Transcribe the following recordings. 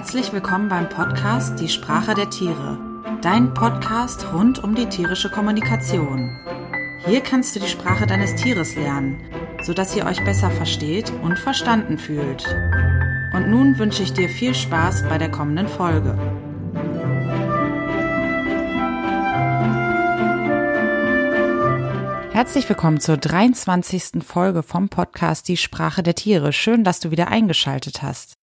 Herzlich willkommen beim Podcast Die Sprache der Tiere, dein Podcast rund um die tierische Kommunikation. Hier kannst du die Sprache deines Tieres lernen, sodass ihr euch besser versteht und verstanden fühlt. Und nun wünsche ich dir viel Spaß bei der kommenden Folge. Herzlich willkommen zur 23. Folge vom Podcast Die Sprache der Tiere. Schön, dass du wieder eingeschaltet hast.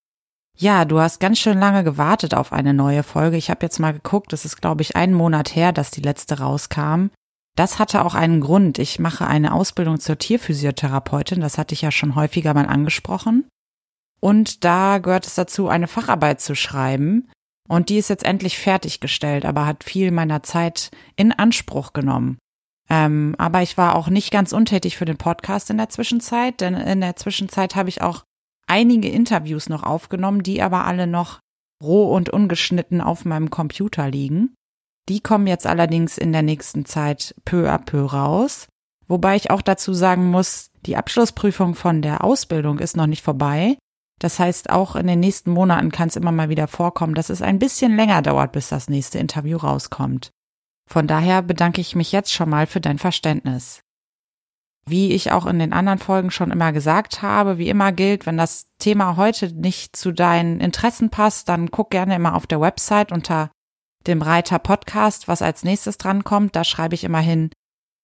Ja, du hast ganz schön lange gewartet auf eine neue Folge. Ich habe jetzt mal geguckt, es ist, glaube ich, einen Monat her, dass die letzte rauskam. Das hatte auch einen Grund. Ich mache eine Ausbildung zur Tierphysiotherapeutin, das hatte ich ja schon häufiger mal angesprochen. Und da gehört es dazu, eine Facharbeit zu schreiben. Und die ist jetzt endlich fertiggestellt, aber hat viel meiner Zeit in Anspruch genommen. Ähm, aber ich war auch nicht ganz untätig für den Podcast in der Zwischenzeit, denn in der Zwischenzeit habe ich auch einige Interviews noch aufgenommen, die aber alle noch roh und ungeschnitten auf meinem Computer liegen. Die kommen jetzt allerdings in der nächsten Zeit peu à peu raus. Wobei ich auch dazu sagen muss, die Abschlussprüfung von der Ausbildung ist noch nicht vorbei. Das heißt, auch in den nächsten Monaten kann es immer mal wieder vorkommen, dass es ein bisschen länger dauert, bis das nächste Interview rauskommt. Von daher bedanke ich mich jetzt schon mal für dein Verständnis. Wie ich auch in den anderen Folgen schon immer gesagt habe, wie immer gilt, wenn das Thema heute nicht zu deinen Interessen passt, dann guck gerne immer auf der Website unter dem Reiter Podcast, was als nächstes drankommt. Da schreibe ich immer hin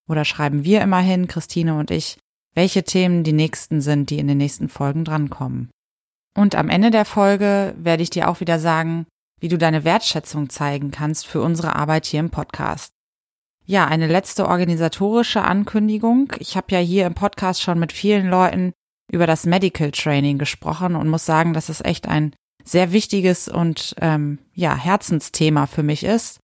oder schreiben wir immer hin, Christine und ich, welche Themen die nächsten sind, die in den nächsten Folgen drankommen. Und am Ende der Folge werde ich dir auch wieder sagen, wie du deine Wertschätzung zeigen kannst für unsere Arbeit hier im Podcast. Ja, eine letzte organisatorische Ankündigung. Ich habe ja hier im Podcast schon mit vielen Leuten über das Medical Training gesprochen und muss sagen, dass es echt ein sehr wichtiges und ähm, ja Herzensthema für mich ist.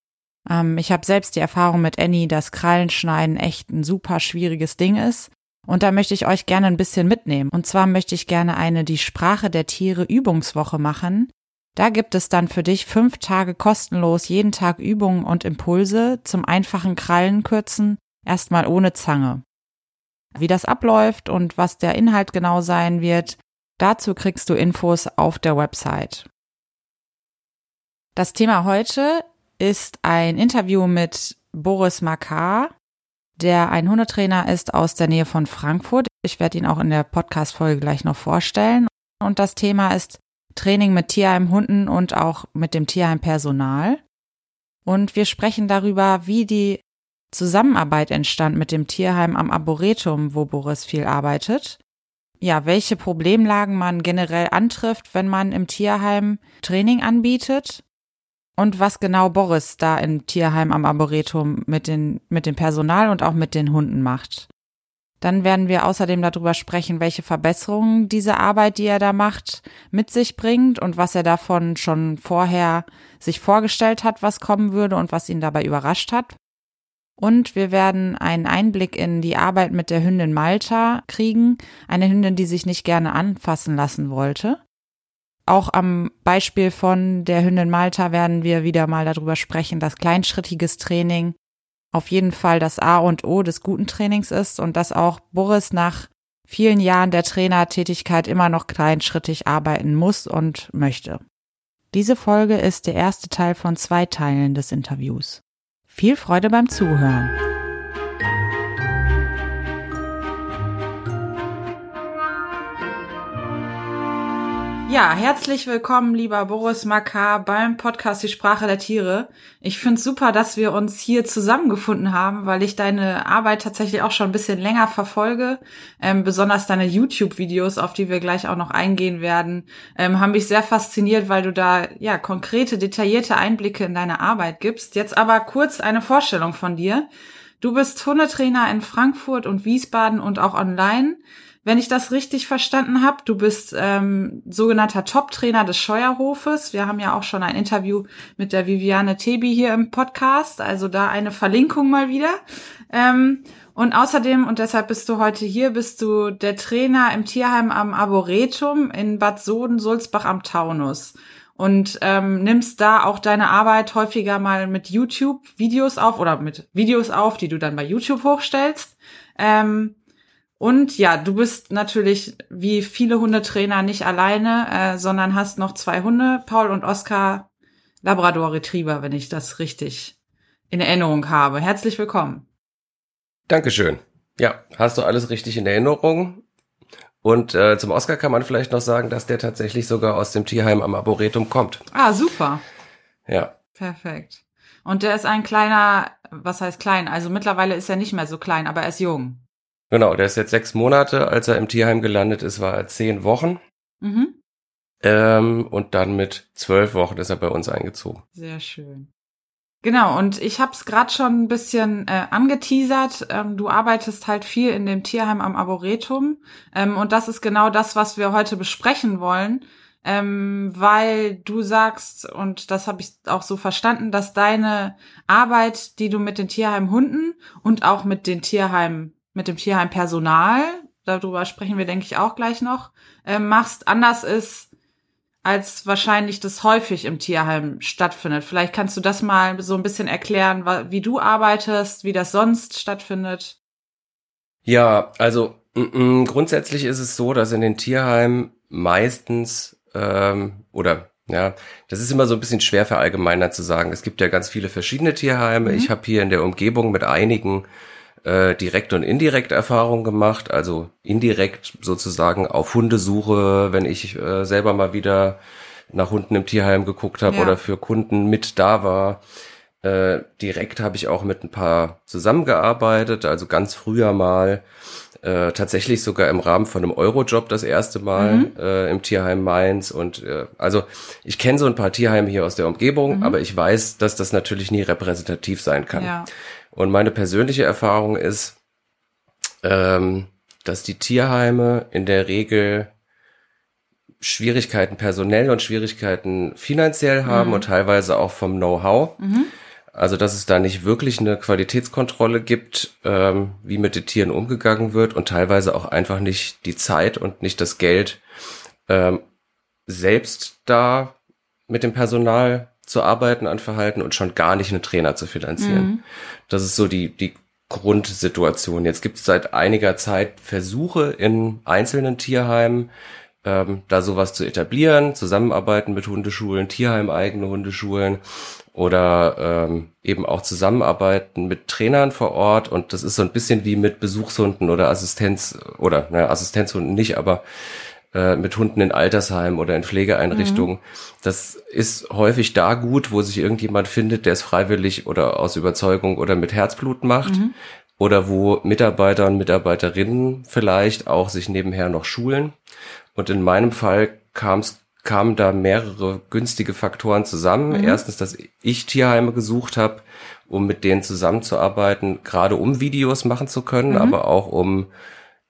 Ähm, ich habe selbst die Erfahrung mit Annie, dass Krallenschneiden echt ein super schwieriges Ding ist. Und da möchte ich euch gerne ein bisschen mitnehmen. Und zwar möchte ich gerne eine die Sprache der Tiere Übungswoche machen, da gibt es dann für dich fünf Tage kostenlos jeden Tag Übungen und Impulse zum einfachen Krallenkürzen, erstmal ohne Zange. Wie das abläuft und was der Inhalt genau sein wird, dazu kriegst du Infos auf der Website. Das Thema heute ist ein Interview mit Boris Makar, der ein Hundetrainer ist aus der Nähe von Frankfurt. Ich werde ihn auch in der Podcast-Folge gleich noch vorstellen. Und das Thema ist Training mit Tierheimhunden und auch mit dem Tierheimpersonal. Und wir sprechen darüber, wie die Zusammenarbeit entstand mit dem Tierheim am Arboretum, wo Boris viel arbeitet. Ja, welche Problemlagen man generell antrifft, wenn man im Tierheim Training anbietet und was genau Boris da im Tierheim am Arboretum mit den, mit dem Personal und auch mit den Hunden macht. Dann werden wir außerdem darüber sprechen, welche Verbesserungen diese Arbeit, die er da macht, mit sich bringt und was er davon schon vorher sich vorgestellt hat, was kommen würde und was ihn dabei überrascht hat. Und wir werden einen Einblick in die Arbeit mit der Hündin Malta kriegen, eine Hündin, die sich nicht gerne anfassen lassen wollte. Auch am Beispiel von der Hündin Malta werden wir wieder mal darüber sprechen, dass kleinschrittiges Training auf jeden Fall das A und O des guten Trainings ist und dass auch Boris nach vielen Jahren der Trainertätigkeit immer noch kleinschrittig arbeiten muss und möchte. Diese Folge ist der erste Teil von zwei Teilen des Interviews. Viel Freude beim Zuhören. Ja, herzlich willkommen, lieber Boris Makar, beim Podcast Die Sprache der Tiere. Ich finde super, dass wir uns hier zusammengefunden haben, weil ich deine Arbeit tatsächlich auch schon ein bisschen länger verfolge. Ähm, besonders deine YouTube-Videos, auf die wir gleich auch noch eingehen werden, ähm, haben mich sehr fasziniert, weil du da ja konkrete, detaillierte Einblicke in deine Arbeit gibst. Jetzt aber kurz eine Vorstellung von dir. Du bist Hundetrainer in Frankfurt und Wiesbaden und auch online wenn ich das richtig verstanden habe. Du bist ähm, sogenannter Top-Trainer des Scheuerhofes. Wir haben ja auch schon ein Interview mit der Viviane Tebi hier im Podcast, also da eine Verlinkung mal wieder. Ähm, und außerdem, und deshalb bist du heute hier, bist du der Trainer im Tierheim am Arboretum in Bad Soden-Sulzbach am Taunus und ähm, nimmst da auch deine Arbeit häufiger mal mit YouTube-Videos auf oder mit Videos auf, die du dann bei YouTube hochstellst. Ähm, Und ja, du bist natürlich wie viele Hundetrainer nicht alleine, äh, sondern hast noch zwei Hunde, Paul und Oskar, Labrador Retriever, wenn ich das richtig in Erinnerung habe. Herzlich willkommen. Dankeschön. Ja, hast du alles richtig in Erinnerung? Und äh, zum Oscar kann man vielleicht noch sagen, dass der tatsächlich sogar aus dem Tierheim am Arboretum kommt. Ah, super. Ja. Perfekt. Und der ist ein kleiner, was heißt klein? Also mittlerweile ist er nicht mehr so klein, aber er ist jung. Genau, der ist jetzt sechs Monate. Als er im Tierheim gelandet ist, war er zehn Wochen. Mhm. Ähm, und dann mit zwölf Wochen ist er bei uns eingezogen. Sehr schön. Genau, und ich habe es gerade schon ein bisschen äh, angeteasert. Ähm, du arbeitest halt viel in dem Tierheim am Arboretum. Ähm, und das ist genau das, was wir heute besprechen wollen. Ähm, weil du sagst, und das habe ich auch so verstanden, dass deine Arbeit, die du mit den Tierheimhunden und auch mit den Tierheim, mit dem Tierheimpersonal, darüber sprechen wir, denke ich, auch gleich noch, äh, machst, anders ist als wahrscheinlich das häufig im Tierheim stattfindet. Vielleicht kannst du das mal so ein bisschen erklären, wie du arbeitest, wie das sonst stattfindet. Ja, also grundsätzlich ist es so, dass in den Tierheimen meistens ähm, oder ja, das ist immer so ein bisschen schwer verallgemeinert zu sagen. Es gibt ja ganz viele verschiedene Tierheime. Mhm. Ich habe hier in der Umgebung mit einigen äh, direkt und indirekt Erfahrungen gemacht, also indirekt sozusagen auf Hundesuche, wenn ich äh, selber mal wieder nach Hunden im Tierheim geguckt habe ja. oder für Kunden mit da war. Äh, direkt habe ich auch mit ein paar zusammengearbeitet, also ganz früher mal, äh, tatsächlich sogar im Rahmen von einem Eurojob das erste Mal mhm. äh, im Tierheim Mainz. Und äh, also ich kenne so ein paar Tierheime hier aus der Umgebung, mhm. aber ich weiß, dass das natürlich nie repräsentativ sein kann. Ja. Und meine persönliche Erfahrung ist, ähm, dass die Tierheime in der Regel Schwierigkeiten personell und Schwierigkeiten finanziell haben mhm. und teilweise auch vom Know-how. Mhm. Also dass es da nicht wirklich eine Qualitätskontrolle gibt, ähm, wie mit den Tieren umgegangen wird und teilweise auch einfach nicht die Zeit und nicht das Geld, ähm, selbst da mit dem Personal zu arbeiten an Verhalten und schon gar nicht einen Trainer zu finanzieren. Mhm. Das ist so die, die Grundsituation. Jetzt gibt es seit einiger Zeit Versuche in einzelnen Tierheimen, ähm, da sowas zu etablieren, zusammenarbeiten mit Hundeschulen, Tierheimeigene Hundeschulen oder ähm, eben auch zusammenarbeiten mit Trainern vor Ort. Und das ist so ein bisschen wie mit Besuchshunden oder Assistenz oder naja, Assistenzhunden nicht, aber äh, mit Hunden in Altersheimen oder in Pflegeeinrichtungen. Mhm. Das ist häufig da gut, wo sich irgendjemand findet, der es freiwillig oder aus Überzeugung oder mit Herzblut macht. Mhm. Oder wo Mitarbeiter und Mitarbeiterinnen vielleicht auch sich nebenher noch schulen. Und in meinem Fall kam's kamen da mehrere günstige Faktoren zusammen. Mhm. Erstens, dass ich Tierheime gesucht habe, um mit denen zusammenzuarbeiten, gerade um Videos machen zu können, mhm. aber auch um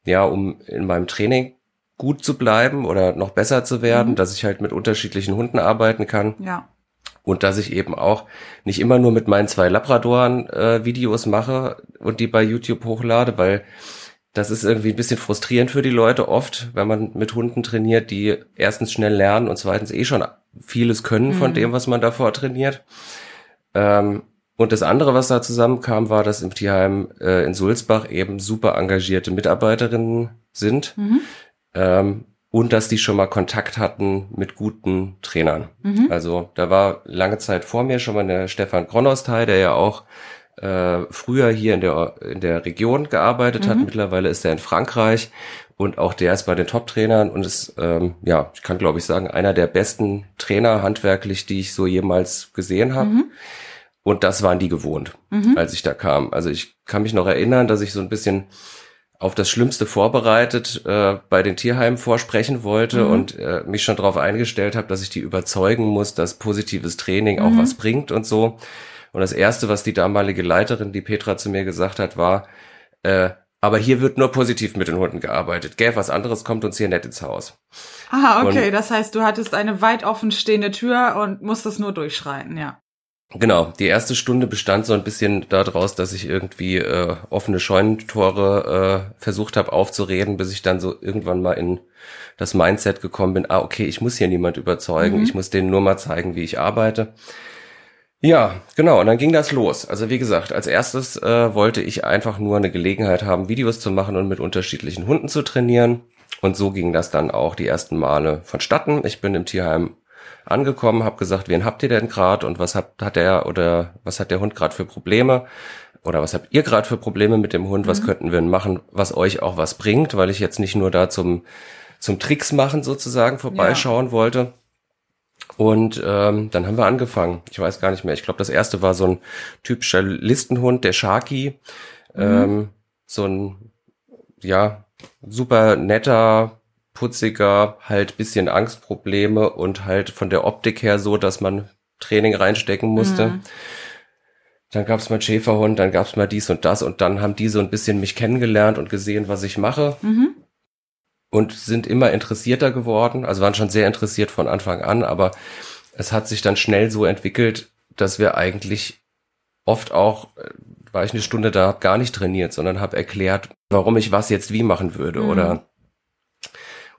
ja, um in meinem Training gut zu bleiben oder noch besser zu werden, mhm. dass ich halt mit unterschiedlichen Hunden arbeiten kann. Ja. Und dass ich eben auch nicht immer nur mit meinen zwei Labradoren äh, Videos mache und die bei YouTube hochlade, weil das ist irgendwie ein bisschen frustrierend für die Leute oft, wenn man mit Hunden trainiert, die erstens schnell lernen und zweitens eh schon vieles können von mhm. dem, was man davor trainiert. Ähm, und das andere, was da zusammenkam, war, dass im Tierheim äh, in Sulzbach eben super engagierte Mitarbeiterinnen sind, mhm ähm, und dass die schon mal Kontakt hatten mit guten Trainern. Mhm. Also da war lange Zeit vor mir schon mal der Stefan Kronostai, der ja auch äh, früher hier in der, in der Region gearbeitet mhm. hat. Mittlerweile ist er in Frankreich und auch der ist bei den Top-Trainern und ist, ähm, ja, ich kann glaube ich sagen, einer der besten Trainer handwerklich, die ich so jemals gesehen habe. Mhm. Und das waren die gewohnt, mhm. als ich da kam. Also ich kann mich noch erinnern, dass ich so ein bisschen auf das Schlimmste vorbereitet äh, bei den Tierheimen vorsprechen wollte mhm. und äh, mich schon darauf eingestellt habe, dass ich die überzeugen muss, dass positives Training mhm. auch was bringt und so. Und das Erste, was die damalige Leiterin, die Petra zu mir gesagt hat, war, äh, aber hier wird nur positiv mit den Hunden gearbeitet. Gell, was anderes kommt uns hier nicht ins Haus. Ah, okay. Und, das heißt, du hattest eine weit offen stehende Tür und musstest nur durchschreiten, ja. Genau, die erste Stunde bestand so ein bisschen daraus, dass ich irgendwie äh, offene Scheunentore äh, versucht habe aufzureden, bis ich dann so irgendwann mal in das Mindset gekommen bin, ah, okay, ich muss hier niemand überzeugen, mhm. ich muss denen nur mal zeigen, wie ich arbeite. Ja, genau. Und dann ging das los. Also wie gesagt, als erstes äh, wollte ich einfach nur eine Gelegenheit haben, Videos zu machen und mit unterschiedlichen Hunden zu trainieren. Und so ging das dann auch die ersten Male vonstatten. Ich bin im Tierheim angekommen, habe gesagt, wen habt ihr denn gerade und was hat, hat der oder was hat der Hund gerade für Probleme? Oder was habt ihr gerade für Probleme mit dem Hund? Was mhm. könnten wir denn machen, was euch auch was bringt? Weil ich jetzt nicht nur da zum, zum Tricks machen sozusagen vorbeischauen ja. wollte, und ähm, dann haben wir angefangen. Ich weiß gar nicht mehr. Ich glaube, das erste war so ein typischer Listenhund, der Sharky. Mhm. Ähm, so ein, ja, super netter, putziger, halt bisschen Angstprobleme und halt von der Optik her so, dass man Training reinstecken musste. Mhm. Dann gab's mal Schäferhund, dann gab's mal dies und das und dann haben die so ein bisschen mich kennengelernt und gesehen, was ich mache. Mhm und sind immer interessierter geworden, also waren schon sehr interessiert von Anfang an, aber es hat sich dann schnell so entwickelt, dass wir eigentlich oft auch, äh, war ich eine Stunde da, hab gar nicht trainiert, sondern habe erklärt, warum ich was jetzt wie machen würde mhm. oder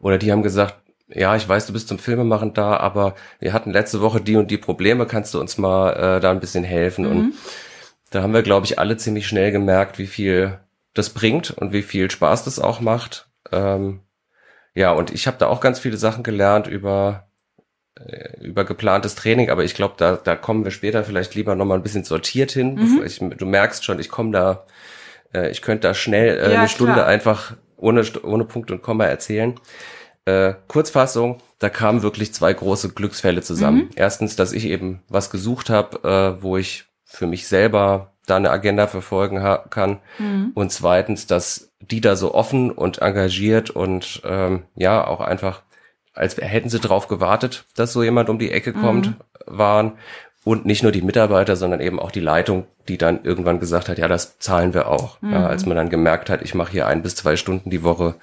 oder die haben gesagt, ja, ich weiß, du bist zum Filmemachen da, aber wir hatten letzte Woche die und die Probleme, kannst du uns mal äh, da ein bisschen helfen? Mhm. Und da haben wir, glaube ich, alle ziemlich schnell gemerkt, wie viel das bringt und wie viel Spaß das auch macht. Ähm, ja, und ich habe da auch ganz viele Sachen gelernt über äh, über geplantes Training, aber ich glaube, da, da kommen wir später vielleicht lieber nochmal ein bisschen sortiert hin. Mhm. Ich, du merkst schon, ich komme da, äh, ich könnte da schnell äh, ja, eine Stunde klar. einfach ohne, ohne Punkt und Komma erzählen. Äh, Kurzfassung, da kamen wirklich zwei große Glücksfälle zusammen. Mhm. Erstens, dass ich eben was gesucht habe, äh, wo ich für mich selber da eine Agenda verfolgen kann. Mhm. Und zweitens, dass die da so offen und engagiert und ähm, ja auch einfach, als hätten sie drauf gewartet, dass so jemand um die Ecke kommt, mhm. waren. Und nicht nur die Mitarbeiter, sondern eben auch die Leitung, die dann irgendwann gesagt hat, ja, das zahlen wir auch. Mhm. Ja, als man dann gemerkt hat, ich mache hier ein bis zwei Stunden die Woche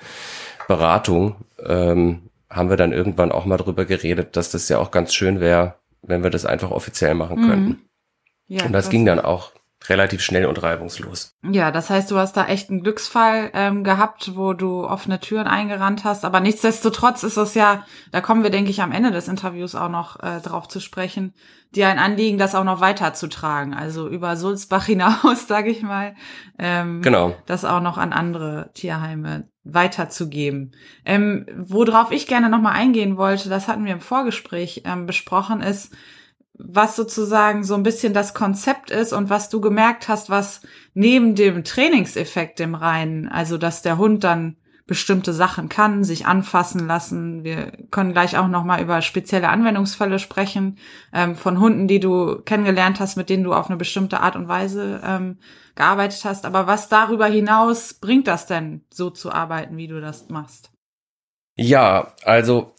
Beratung, ähm, haben wir dann irgendwann auch mal drüber geredet, dass das ja auch ganz schön wäre, wenn wir das einfach offiziell machen könnten. Mhm. Ja, und das ging dann auch relativ schnell und reibungslos. Ja, das heißt, du hast da echt einen Glücksfall ähm, gehabt, wo du offene Türen eingerannt hast. Aber nichtsdestotrotz ist es ja, da kommen wir, denke ich, am Ende des Interviews auch noch äh, drauf zu sprechen, dir ein Anliegen, das auch noch weiterzutragen. Also über Sulzbach hinaus, sage ich mal. Ähm, genau. Das auch noch an andere Tierheime weiterzugeben. Ähm, worauf ich gerne nochmal eingehen wollte, das hatten wir im Vorgespräch ähm, besprochen, ist, was sozusagen so ein bisschen das Konzept ist und was du gemerkt hast, was neben dem Trainingseffekt im Reinen, also dass der Hund dann bestimmte Sachen kann, sich anfassen lassen. Wir können gleich auch noch mal über spezielle Anwendungsfälle sprechen ähm, von Hunden, die du kennengelernt hast, mit denen du auf eine bestimmte Art und Weise ähm, gearbeitet hast. Aber was darüber hinaus bringt das denn, so zu arbeiten, wie du das machst? Ja, also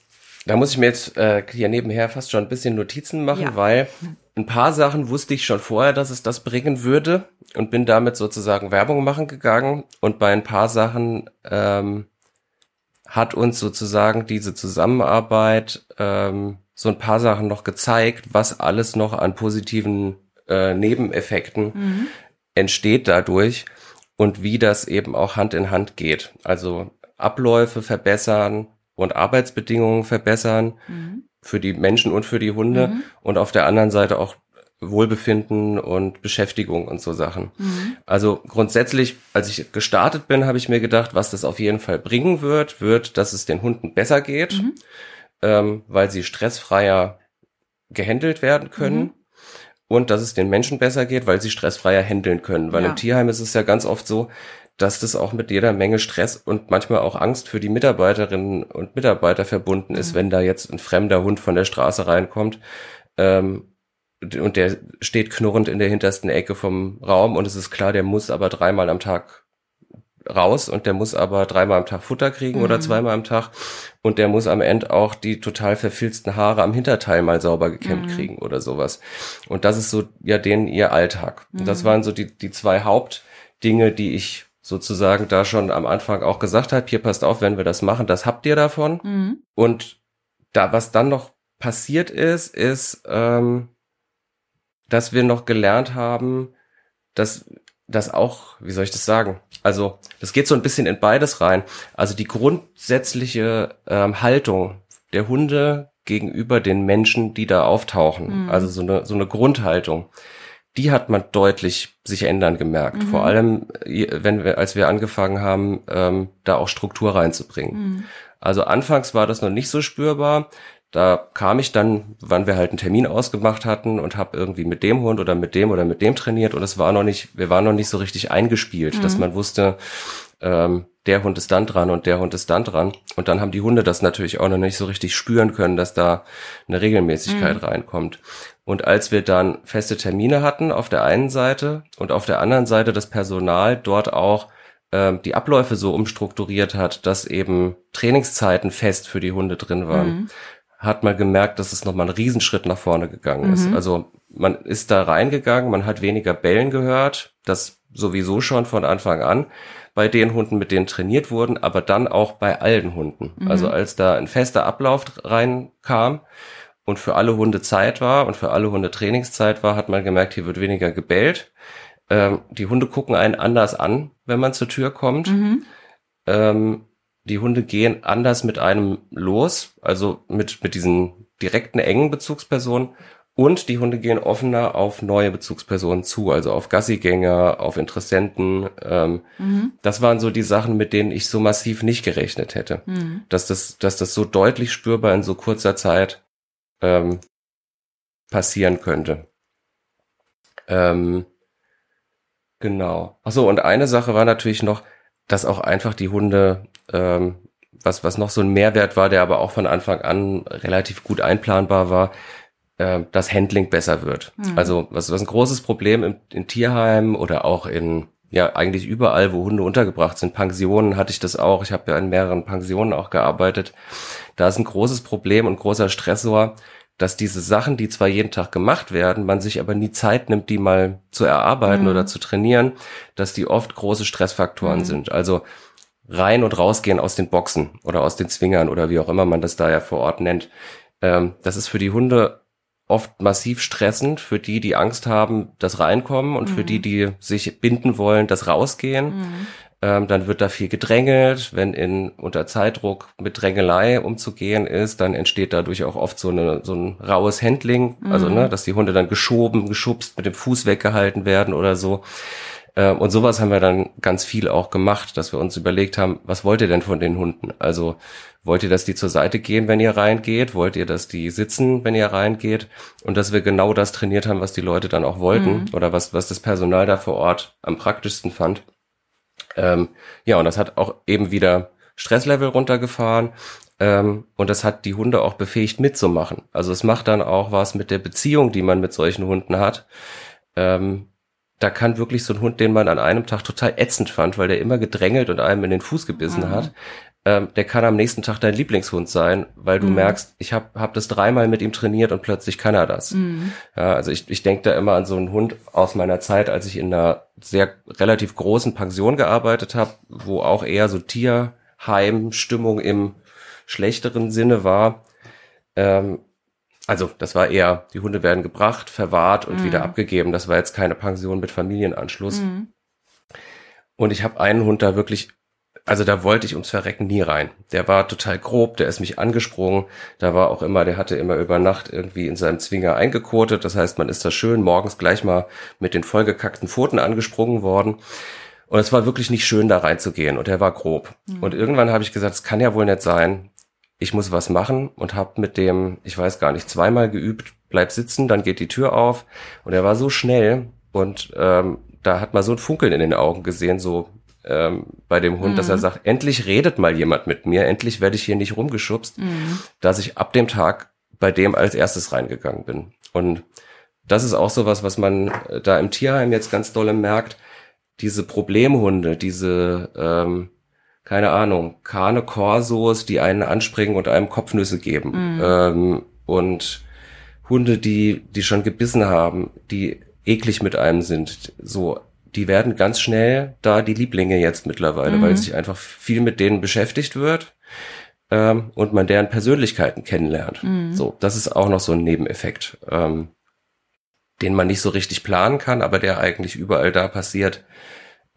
da muss ich mir jetzt äh, hier nebenher fast schon ein bisschen Notizen machen, ja. weil ein paar Sachen wusste ich schon vorher, dass es das bringen würde und bin damit sozusagen Werbung machen gegangen. Und bei ein paar Sachen ähm, hat uns sozusagen diese Zusammenarbeit ähm, so ein paar Sachen noch gezeigt, was alles noch an positiven äh, Nebeneffekten mhm. entsteht dadurch und wie das eben auch Hand in Hand geht. Also Abläufe verbessern, und Arbeitsbedingungen verbessern mhm. für die Menschen und für die Hunde mhm. und auf der anderen Seite auch Wohlbefinden und Beschäftigung und so Sachen. Mhm. Also grundsätzlich, als ich gestartet bin, habe ich mir gedacht, was das auf jeden Fall bringen wird, wird, dass es den Hunden besser geht, mhm. ähm, weil sie stressfreier gehandelt werden können. Mhm. Und dass es den Menschen besser geht, weil sie stressfreier handeln können. Weil ja. im Tierheim ist es ja ganz oft so, dass das auch mit jeder Menge Stress und manchmal auch Angst für die Mitarbeiterinnen und Mitarbeiter verbunden ist, mhm. wenn da jetzt ein fremder Hund von der Straße reinkommt ähm, und der steht knurrend in der hintersten Ecke vom Raum und es ist klar, der muss aber dreimal am Tag raus und der muss aber dreimal am Tag Futter kriegen mhm. oder zweimal am Tag und der muss am Ende auch die total verfilzten Haare am Hinterteil mal sauber gekämmt mhm. kriegen oder sowas. Und das ist so ja denen ihr Alltag. Und das mhm. waren so die, die zwei Hauptdinge, die ich sozusagen da schon am Anfang auch gesagt hat, hier passt auf, wenn wir das machen, das habt ihr davon. Mhm. Und da, was dann noch passiert ist, ist, ähm, dass wir noch gelernt haben, dass das auch, wie soll ich das sagen? Also, das geht so ein bisschen in beides rein. Also die grundsätzliche ähm, Haltung der Hunde gegenüber den Menschen, die da auftauchen. Mhm. Also so eine, so eine Grundhaltung. Die hat man deutlich sich ändern gemerkt. Mhm. Vor allem, wenn wir, als wir angefangen haben, ähm, da auch Struktur reinzubringen. Mhm. Also anfangs war das noch nicht so spürbar. Da kam ich dann, wann wir halt einen Termin ausgemacht hatten und habe irgendwie mit dem Hund oder mit dem oder mit dem trainiert und es war noch nicht, wir waren noch nicht so richtig eingespielt, mhm. dass man wusste, ähm, der Hund ist dann dran und der Hund ist dann dran. Und dann haben die Hunde das natürlich auch noch nicht so richtig spüren können, dass da eine Regelmäßigkeit mhm. reinkommt. Und als wir dann feste Termine hatten auf der einen Seite und auf der anderen Seite das Personal dort auch ähm, die Abläufe so umstrukturiert hat, dass eben Trainingszeiten fest für die Hunde drin waren, mhm. hat man gemerkt, dass es nochmal einen Riesenschritt nach vorne gegangen ist. Mhm. Also man ist da reingegangen, man hat weniger Bellen gehört, das sowieso schon von Anfang an bei den Hunden, mit denen trainiert wurden, aber dann auch bei allen Hunden. Mhm. Also als da ein fester Ablauf reinkam und für alle Hunde Zeit war und für alle Hunde Trainingszeit war, hat man gemerkt, hier wird weniger gebellt. Ähm, die Hunde gucken einen anders an, wenn man zur Tür kommt. Mhm. Ähm, die Hunde gehen anders mit einem los, also mit, mit diesen direkten engen Bezugspersonen und die Hunde gehen offener auf neue Bezugspersonen zu, also auf Gassigänger, auf Interessenten. Ähm, mhm. Das waren so die Sachen, mit denen ich so massiv nicht gerechnet hätte. Mhm. Dass, das, dass das so deutlich spürbar in so kurzer Zeit ähm, passieren könnte. Ähm, genau. Achso, und eine Sache war natürlich noch, dass auch einfach die Hunde, ähm, was, was noch so ein Mehrwert war, der aber auch von Anfang an relativ gut einplanbar war, äh, das Handling besser wird. Mhm. Also was, was ein großes Problem im, in Tierheimen oder auch in ja eigentlich überall, wo Hunde untergebracht sind, Pensionen hatte ich das auch. Ich habe ja in mehreren Pensionen auch gearbeitet. Da ist ein großes Problem und großer Stressor, dass diese Sachen, die zwar jeden Tag gemacht werden, man sich aber nie Zeit nimmt, die mal zu erarbeiten mhm. oder zu trainieren, dass die oft große Stressfaktoren mhm. sind. Also rein und rausgehen aus den Boxen oder aus den Zwingern oder wie auch immer man das da ja vor Ort nennt. Ähm, das ist für die Hunde oft massiv stressend für die, die Angst haben, das reinkommen und mhm. für die, mhm. die sich binden wollen, das rausgehen. Mhm. Ähm, dann wird da viel gedrängelt. Wenn in unter Zeitdruck mit Drängelei umzugehen ist, dann entsteht dadurch auch oft so, eine, so ein raues Handling. Also, mhm. Also, ne, dass die Hunde dann geschoben, geschubst, mit dem Fuß weggehalten werden oder so. Ähm, und sowas haben wir dann ganz viel auch gemacht, dass wir uns überlegt haben, was wollt ihr denn von den Hunden? Also wollt ihr, dass die zur Seite gehen, wenn ihr reingeht? Wollt ihr, dass die sitzen, wenn ihr reingeht? Und dass wir genau das trainiert haben, was die Leute dann auch wollten mhm. oder was, was das Personal da vor Ort am praktischsten fand. Ähm, ja, und das hat auch eben wieder Stresslevel runtergefahren. Ähm, und das hat die Hunde auch befähigt mitzumachen. Also es macht dann auch was mit der Beziehung, die man mit solchen Hunden hat. Ähm, da kann wirklich so ein Hund, den man an einem Tag total ätzend fand, weil der immer gedrängelt und einem in den Fuß gebissen mhm. hat, ähm, der kann am nächsten Tag dein Lieblingshund sein, weil du mhm. merkst, ich habe hab das dreimal mit ihm trainiert und plötzlich kann er das. Mhm. Ja, also ich, ich denke da immer an so einen Hund aus meiner Zeit, als ich in einer sehr relativ großen Pension gearbeitet habe, wo auch eher so Tierheimstimmung im schlechteren Sinne war. Ähm, also das war eher, die Hunde werden gebracht, verwahrt und mhm. wieder abgegeben. Das war jetzt keine Pension mit Familienanschluss. Mhm. Und ich habe einen Hund da wirklich, also da wollte ich ums Verrecken nie rein. Der war total grob, der ist mich angesprungen. Da war auch immer, der hatte immer über Nacht irgendwie in seinem Zwinger eingekotet. Das heißt, man ist da schön morgens gleich mal mit den vollgekackten Pfoten angesprungen worden. Und es war wirklich nicht schön, da reinzugehen. Und er war grob. Mhm. Und irgendwann habe ich gesagt, es kann ja wohl nicht sein, ich muss was machen und habe mit dem, ich weiß gar nicht, zweimal geübt, bleib sitzen, dann geht die Tür auf und er war so schnell und ähm, da hat man so ein Funkeln in den Augen gesehen, so ähm, bei dem Hund, mhm. dass er mhm. sagt, endlich redet mal jemand mit mir, endlich werde ich hier nicht rumgeschubst, mhm. dass ich ab dem Tag bei dem als erstes reingegangen bin. Und das ist auch sowas, was man äh, da im Tierheim jetzt ganz dolle merkt, diese Problemhunde, diese ähm, keine Ahnung, Kane Corsos, die einen anspringen und einem Kopfnüsse geben. Mhm. Ähm, und Hunde, die, die schon gebissen haben, die eklig mit einem sind, so, die werden ganz schnell da die Lieblinge jetzt mittlerweile, mhm. weil sich einfach viel mit denen beschäftigt wird ähm, und man deren Persönlichkeiten kennenlernt. Mhm. So, das ist auch noch so ein Nebeneffekt, ähm, den man nicht so richtig planen kann, aber der eigentlich überall da passiert,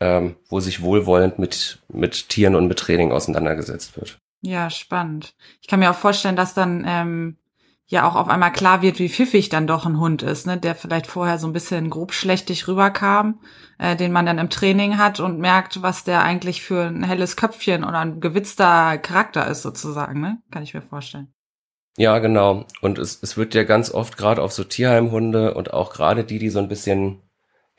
ähm, wo sich wohlwollend mit, mit Tieren und mit Training auseinandergesetzt wird. Ja, spannend. Ich kann mir auch vorstellen, dass dann ähm, ja auch auf einmal klar wird, wie pfiffig dann doch ein Hund ist, ne, der vielleicht vorher so ein bisschen grobschlächtig rüberkam, äh, den man dann im Training hat und merkt, was der eigentlich für ein helles Köpfchen oder ein gewitzter Charakter ist sozusagen, ne? Kann ich mir vorstellen. Ja, genau. Und es, es wird ja ganz oft gerade auf so Tierheimhunde und auch gerade die, die so ein bisschen,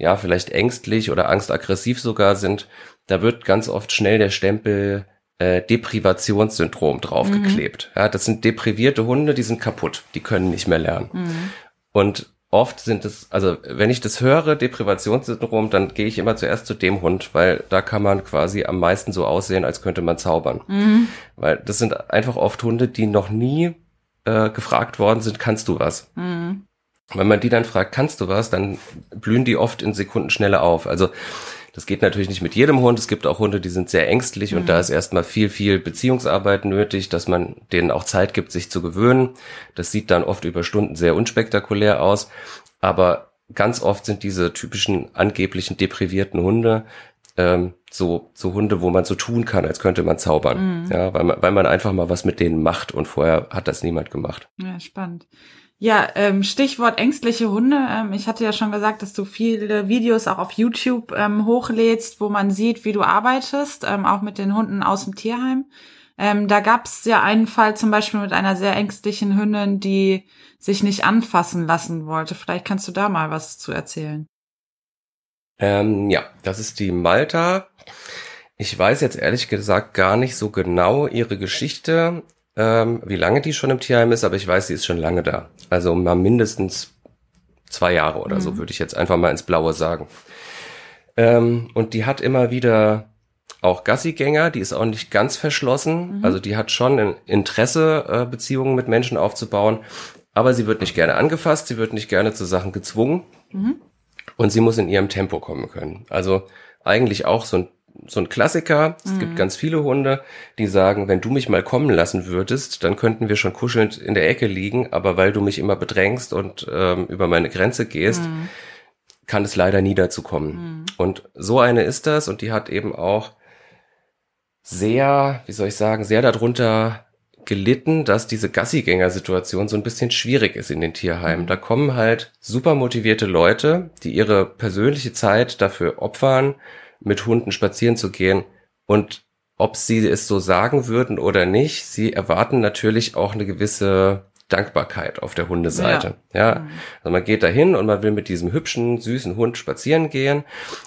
ja, vielleicht ängstlich oder angstaggressiv sogar sind, da wird ganz oft schnell der Stempel äh, Deprivationssyndrom draufgeklebt. Mhm. Ja, das sind deprivierte Hunde, die sind kaputt, die können nicht mehr lernen. Mhm. Und oft sind es, also wenn ich das höre, Deprivationssyndrom, dann gehe ich immer zuerst zu dem Hund, weil da kann man quasi am meisten so aussehen, als könnte man zaubern. Mhm. Weil das sind einfach oft Hunde, die noch nie äh, gefragt worden sind, kannst du was? Mhm. Wenn man die dann fragt, kannst du was, dann blühen die oft in Sekunden schneller auf. Also das geht natürlich nicht mit jedem Hund. Es gibt auch Hunde, die sind sehr ängstlich mhm. und da ist erstmal viel, viel Beziehungsarbeit nötig, dass man denen auch Zeit gibt, sich zu gewöhnen. Das sieht dann oft über Stunden sehr unspektakulär aus. Aber ganz oft sind diese typischen angeblichen deprivierten Hunde ähm, so, so Hunde, wo man so tun kann, als könnte man zaubern. Mhm. Ja, weil man, weil man einfach mal was mit denen macht und vorher hat das niemand gemacht. Ja, spannend. Ja, ähm, Stichwort ängstliche Hunde. Ähm, ich hatte ja schon gesagt, dass du viele Videos auch auf YouTube ähm, hochlädst, wo man sieht, wie du arbeitest, ähm, auch mit den Hunden aus dem Tierheim. Ähm, da gab es ja einen Fall zum Beispiel mit einer sehr ängstlichen Hündin, die sich nicht anfassen lassen wollte. Vielleicht kannst du da mal was zu erzählen. Ähm, ja, das ist die Malta. Ich weiß jetzt ehrlich gesagt gar nicht so genau ihre Geschichte, ähm, wie lange die schon im Tierheim ist, aber ich weiß, sie ist schon lange da. Also mal mindestens zwei Jahre oder mhm. so, würde ich jetzt einfach mal ins Blaue sagen. Ähm, und die hat immer wieder auch Gassigänger, die ist auch nicht ganz verschlossen. Mhm. Also die hat schon ein Interesse, äh, Beziehungen mit Menschen aufzubauen. Aber sie wird nicht gerne angefasst, sie wird nicht gerne zu Sachen gezwungen. Mhm und sie muss in ihrem Tempo kommen können. Also eigentlich auch so ein so ein Klassiker. Es mhm. gibt ganz viele Hunde, die sagen, wenn du mich mal kommen lassen würdest, dann könnten wir schon kuschelnd in der Ecke liegen, aber weil du mich immer bedrängst und ähm, über meine Grenze gehst, mhm. kann es leider nie dazu kommen. Mhm. Und so eine ist das und die hat eben auch sehr, wie soll ich sagen, sehr darunter gelitten, dass diese Gassigänger-Situation so ein bisschen schwierig ist in den Tierheimen. Mhm. Da kommen halt super motivierte Leute, die ihre persönliche Zeit dafür opfern, mit Hunden spazieren zu gehen. Und ob sie es so sagen würden oder nicht, sie erwarten natürlich auch eine gewisse Dankbarkeit auf der Hundeseite. Ja. ja. Mhm. Also man geht dahin und man will mit diesem hübschen, süßen Hund spazieren gehen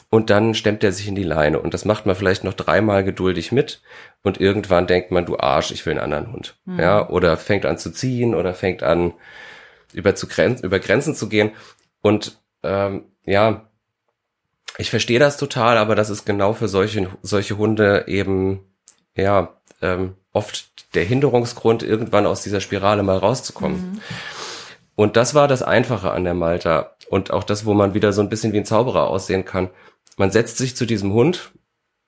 und dann stemmt er sich in die Leine und das macht man vielleicht noch dreimal geduldig mit und irgendwann denkt man, du Arsch, ich will einen anderen Hund. Mhm. Ja, oder fängt an zu ziehen oder fängt an über, zu Grenzen, über Grenzen zu gehen und ähm, ja, ich verstehe das total, aber das ist genau für solche, solche Hunde eben, ja, ähm, oft der Hinderungsgrund, irgendwann aus dieser Spirale mal rauszukommen. Mhm. Und das war das Einfache an der Malta. Und auch das, wo man wieder so ein bisschen wie ein Zauberer aussehen kann. Man setzt sich zu diesem Hund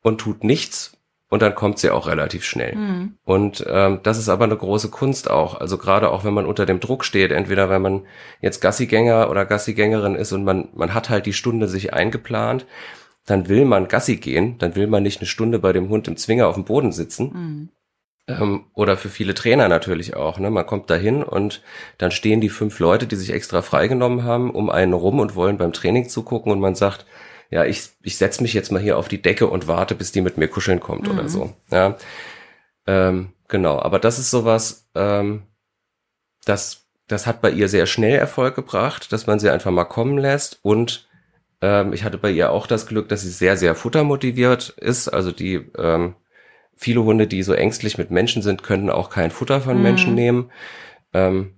und tut nichts und dann kommt sie auch relativ schnell. Mhm. Und ähm, das ist aber eine große Kunst auch. Also gerade auch wenn man unter dem Druck steht, entweder wenn man jetzt Gassigänger oder Gassigängerin ist und man, man hat halt die Stunde sich eingeplant, dann will man Gassi gehen, dann will man nicht eine Stunde bei dem Hund im Zwinger auf dem Boden sitzen, mhm. Ähm, oder für viele Trainer natürlich auch. Ne? Man kommt dahin und dann stehen die fünf Leute, die sich extra freigenommen haben, um einen rum und wollen beim Training zugucken und man sagt, ja, ich, ich setze mich jetzt mal hier auf die Decke und warte, bis die mit mir kuscheln kommt mhm. oder so. Ja, ähm, genau. Aber das ist sowas, ähm, das, das hat bei ihr sehr schnell Erfolg gebracht, dass man sie einfach mal kommen lässt und ähm, ich hatte bei ihr auch das Glück, dass sie sehr, sehr futtermotiviert ist. Also die ähm, viele Hunde, die so ängstlich mit Menschen sind, können auch kein Futter von mhm. Menschen nehmen. Ähm,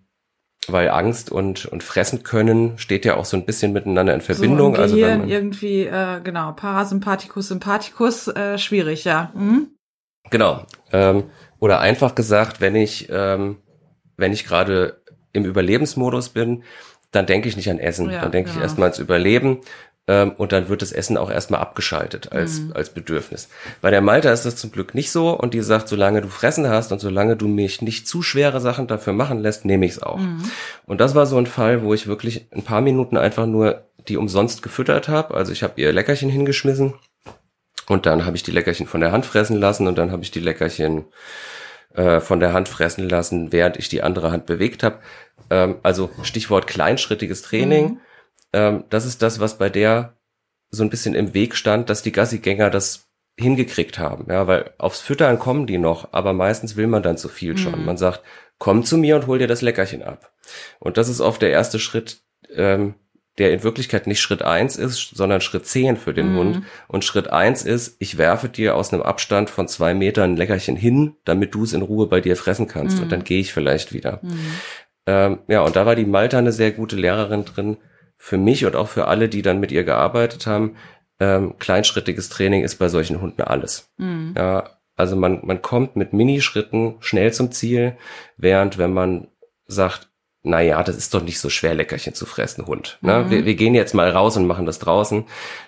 weil Angst und, und fressen können steht ja auch so ein bisschen miteinander in Verbindung. So also wenn man, irgendwie, äh, genau, Parasympathikus, Sympathikus, äh, schwierig, ja. Mhm. Genau. Ähm, oder einfach gesagt, wenn ich, ähm, wenn ich gerade im Überlebensmodus bin, dann denke ich nicht an Essen. Ja, dann denke genau. ich erstmal ans Überleben ähm, und dann wird das Essen auch erstmal abgeschaltet als, mhm. als Bedürfnis. Bei der Malta ist das zum Glück nicht so und die sagt, solange du Fressen hast und solange du mich nicht zu schwere Sachen dafür machen lässt, nehme ich es auch. Mhm. Und das war so ein Fall, wo ich wirklich ein paar Minuten einfach nur die umsonst gefüttert habe. Also ich habe ihr Leckerchen hingeschmissen und dann habe ich die Leckerchen von der Hand fressen lassen und dann habe ich die Leckerchen äh, von der Hand fressen lassen, während ich die andere Hand bewegt habe. Ähm, also Stichwort kleinschrittiges Training. Mhm. Ähm, das ist das, was bei der so ein bisschen im Weg stand, dass die Gassigänger das hingekriegt haben. Ja, weil aufs Füttern kommen die noch, aber meistens will man dann zu viel schon. Mhm. Man sagt, komm zu mir und hol dir das Leckerchen ab. Und das ist oft der erste Schritt, ähm, der in Wirklichkeit nicht Schritt eins ist, sondern Schritt zehn für den mhm. Hund. Und Schritt eins ist, ich werfe dir aus einem Abstand von zwei Metern ein Leckerchen hin, damit du es in Ruhe bei dir fressen kannst. Mhm. Und dann gehe ich vielleicht wieder. Mhm. Ähm, ja, und da war die Malta eine sehr gute Lehrerin drin, für mich und auch für alle, die dann mit ihr gearbeitet haben, ähm, kleinschrittiges Training ist bei solchen Hunden alles. Mhm. Ja, also man, man kommt mit Minischritten schnell zum Ziel, während wenn man sagt, na ja, das ist doch nicht so schwer, Leckerchen zu fressen, Hund. Ne? Mhm. Wir, wir gehen jetzt mal raus und machen das draußen.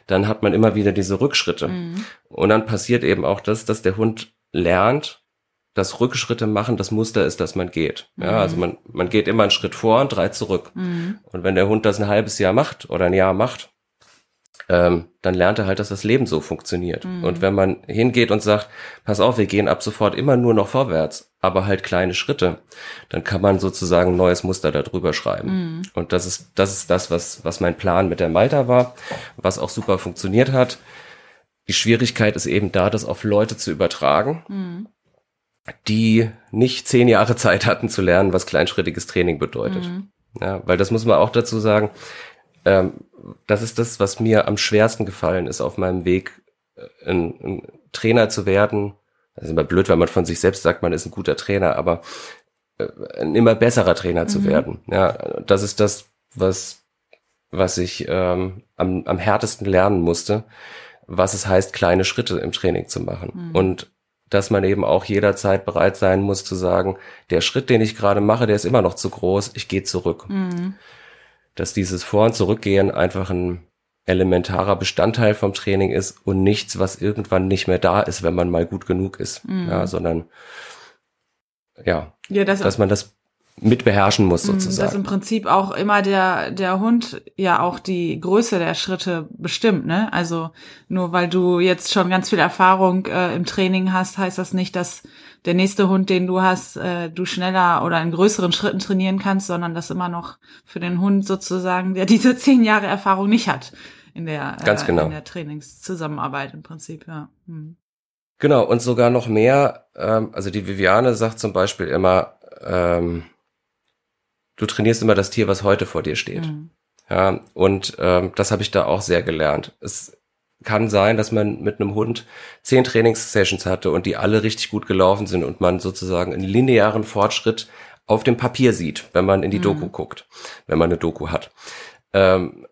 Dann hat man immer wieder diese Rückschritte. Mhm. Und dann passiert eben auch das, dass der Hund lernt, dass Rückschritte machen das Muster ist, dass man geht. Ja, mhm. also man, man geht immer einen Schritt vor und drei zurück. Mhm. Und wenn der Hund das ein halbes Jahr macht oder ein Jahr macht, ähm, dann lernt er halt, dass das Leben so funktioniert. Mhm. Und wenn man hingeht und sagt, pass auf, wir gehen ab sofort immer nur noch vorwärts, aber halt kleine Schritte, dann kann man sozusagen ein neues Muster darüber schreiben. Mhm. Und das ist, das ist das, was, was mein Plan mit der Malta war, was auch super funktioniert hat. Die Schwierigkeit ist eben da, das auf Leute zu übertragen. Die nicht zehn Jahre Zeit hatten zu lernen, was kleinschrittiges Training bedeutet. Mhm. Ja, weil das muss man auch dazu sagen. Ähm, das ist das, was mir am schwersten gefallen ist auf meinem Weg, äh, ein, ein Trainer zu werden. Das ist immer blöd, wenn man von sich selbst sagt, man ist ein guter Trainer, aber äh, ein immer besserer Trainer mhm. zu werden. Ja, das ist das, was, was ich ähm, am, am härtesten lernen musste, was es heißt, kleine Schritte im Training zu machen. Mhm. Und dass man eben auch jederzeit bereit sein muss zu sagen, der Schritt, den ich gerade mache, der ist immer noch zu groß, ich gehe zurück. Mhm. Dass dieses Vor- und Zurückgehen einfach ein elementarer Bestandteil vom Training ist und nichts, was irgendwann nicht mehr da ist, wenn man mal gut genug ist. Mhm. Ja, sondern ja, ja das dass man das mit beherrschen muss mm, sozusagen. Dass im Prinzip auch immer der der Hund ja auch die Größe der Schritte bestimmt, ne? Also nur weil du jetzt schon ganz viel Erfahrung äh, im Training hast, heißt das nicht, dass der nächste Hund, den du hast, äh, du schneller oder in größeren Schritten trainieren kannst, sondern das immer noch für den Hund sozusagen, der diese zehn Jahre Erfahrung nicht hat in der ganz genau. in der Trainingszusammenarbeit im Prinzip, ja. Hm. Genau und sogar noch mehr. Ähm, also die Viviane sagt zum Beispiel immer ähm, du trainierst immer das Tier, was heute vor dir steht. Mhm. Ja, und ähm, das habe ich da auch sehr gelernt. Es kann sein, dass man mit einem Hund zehn Trainingssessions hatte und die alle richtig gut gelaufen sind und man sozusagen einen linearen Fortschritt auf dem Papier sieht, wenn man in die mhm. Doku guckt, wenn man eine Doku hat. Ähm,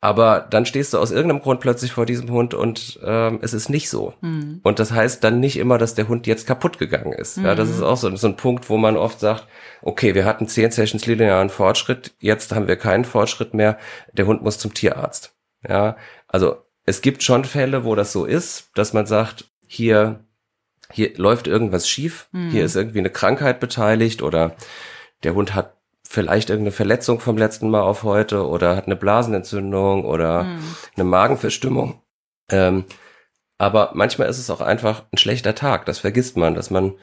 aber dann stehst du aus irgendeinem Grund plötzlich vor diesem Hund und ähm, es ist nicht so. Mhm. Und das heißt dann nicht immer, dass der Hund jetzt kaputt gegangen ist. Mhm. Ja, das ist auch so, so ein Punkt, wo man oft sagt, okay, wir hatten zehn Sessions linearen Fortschritt, jetzt haben wir keinen Fortschritt mehr, der Hund muss zum Tierarzt. Ja, also es gibt schon Fälle, wo das so ist, dass man sagt, hier, hier läuft irgendwas schief, mhm. hier ist irgendwie eine Krankheit beteiligt oder der Hund hat vielleicht irgendeine Verletzung vom letzten Mal auf heute oder hat eine Blasenentzündung oder mhm. eine Magenverstimmung. Ähm, aber manchmal ist es auch einfach ein schlechter Tag. Das vergisst man, dass man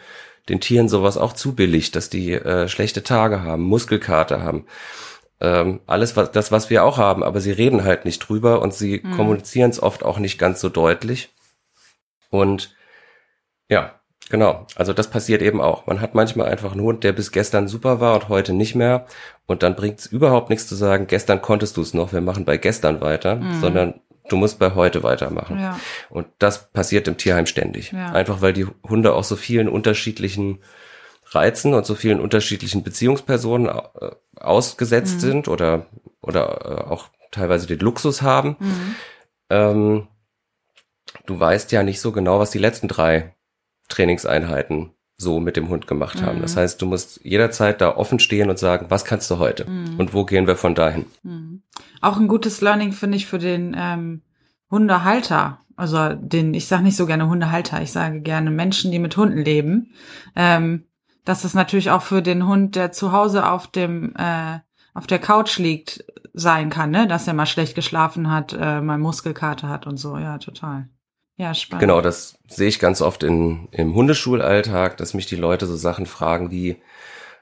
den Tieren sowas auch zubilligt, dass die äh, schlechte Tage haben, Muskelkater haben. Ähm, alles was, das, was wir auch haben, aber sie reden halt nicht drüber und sie mhm. kommunizieren es oft auch nicht ganz so deutlich. Und ja, Genau, also das passiert eben auch. Man hat manchmal einfach einen Hund, der bis gestern super war und heute nicht mehr. Und dann bringt es überhaupt nichts zu sagen, gestern konntest du es noch, wir machen bei gestern weiter, mhm. sondern du musst bei heute weitermachen. Ja. Und das passiert im Tierheim ständig. Ja. Einfach weil die Hunde auch so vielen unterschiedlichen Reizen und so vielen unterschiedlichen Beziehungspersonen äh, ausgesetzt mhm. sind oder, oder äh, auch teilweise den Luxus haben. Mhm. Ähm, du weißt ja nicht so genau, was die letzten drei Trainingseinheiten so mit dem Hund gemacht haben. Mhm. Das heißt, du musst jederzeit da offen stehen und sagen, was kannst du heute mhm. und wo gehen wir von dahin. Mhm. Auch ein gutes Learning finde ich für den ähm, Hundehalter. Also den, ich sage nicht so gerne Hundehalter, ich sage gerne Menschen, die mit Hunden leben. Ähm, dass das natürlich auch für den Hund, der zu Hause auf dem äh, auf der Couch liegt, sein kann, ne? Dass er mal schlecht geschlafen hat, äh, mal Muskelkater hat und so. Ja, total. Ja, spannend. Genau, das sehe ich ganz oft in, im Hundeschulalltag, dass mich die Leute so Sachen fragen wie,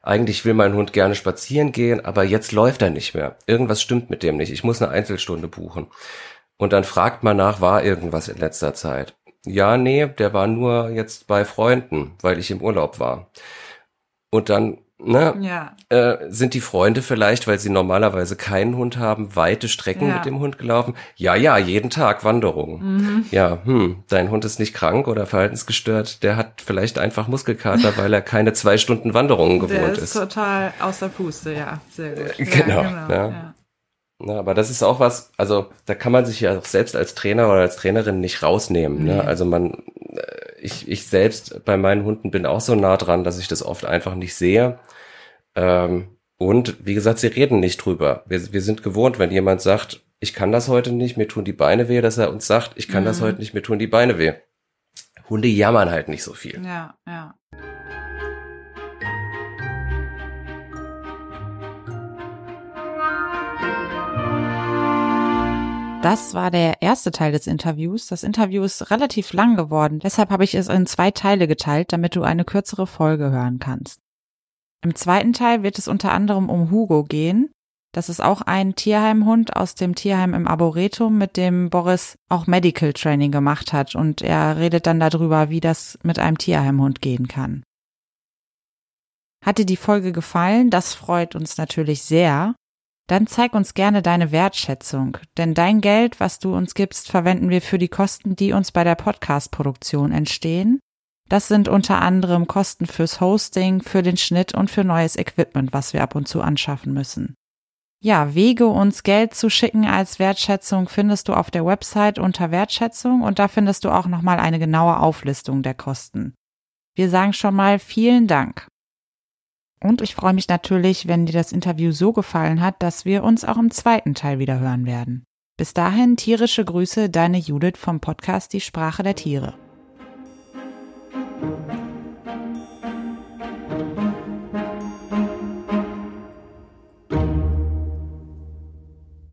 eigentlich will mein Hund gerne spazieren gehen, aber jetzt läuft er nicht mehr. Irgendwas stimmt mit dem nicht. Ich muss eine Einzelstunde buchen. Und dann fragt man nach, war irgendwas in letzter Zeit? Ja, nee, der war nur jetzt bei Freunden, weil ich im Urlaub war. Und dann ne, Ja. äh, sind die Freunde vielleicht, weil sie normalerweise keinen Hund haben, weite Strecken Ja. mit dem Hund gelaufen? Ja, ja, jeden Tag Wanderungen. Mhm. Ja, hm, dein Hund ist nicht krank oder verhaltensgestört, der hat vielleicht einfach Muskelkater, weil er keine zwei Stunden Wanderungen Der gewohnt ist ist. total außer Puste, ja, sehr gut. Äh, genau, ja. ja. Na, aber das ist auch was, also da kann man sich ja auch selbst als Trainer oder als Trainerin nicht rausnehmen. Nee. Ne? Also man, äh, ich, ich selbst bei meinen Hunden bin auch so nah dran, dass ich das oft einfach nicht sehe. Ähm, und wie gesagt, sie reden nicht drüber. Wir, wir sind gewohnt, wenn jemand sagt, ich kann das heute nicht, mir tun die Beine weh, dass er uns sagt, ich kann das Mhm. heute nicht, mir tun die Beine weh. Hunde jammern halt nicht so viel. Ja, ja. Das war der erste Teil des Interviews. Das Interview ist relativ lang geworden, deshalb habe ich es in zwei Teile geteilt, damit du eine kürzere Folge hören kannst. Im zweiten Teil wird es unter anderem um Hugo gehen. Das ist auch ein Tierheimhund aus dem Tierheim im Arboretum, mit dem Boris auch Medical Training gemacht hat und er redet dann darüber, wie das mit einem Tierheimhund gehen kann. Hat dir die Folge gefallen? Das freut uns natürlich sehr. Dann zeig uns gerne deine Wertschätzung, denn dein Geld, was du uns gibst, verwenden wir für die Kosten, die uns bei der Podcast-Produktion entstehen. Das sind unter anderem Kosten fürs Hosting, für den Schnitt und für neues Equipment, was wir ab und zu anschaffen müssen. Ja, Wege, uns Geld zu schicken als Wertschätzung findest du auf der Website unter Wertschätzung und da findest du auch nochmal eine genaue Auflistung der Kosten. Wir sagen schon mal vielen Dank. Und ich freue mich natürlich, wenn dir das Interview so gefallen hat, dass wir uns auch im zweiten Teil wieder hören werden. Bis dahin tierische Grüße, deine Judith vom Podcast Die Sprache der Tiere. Thank you.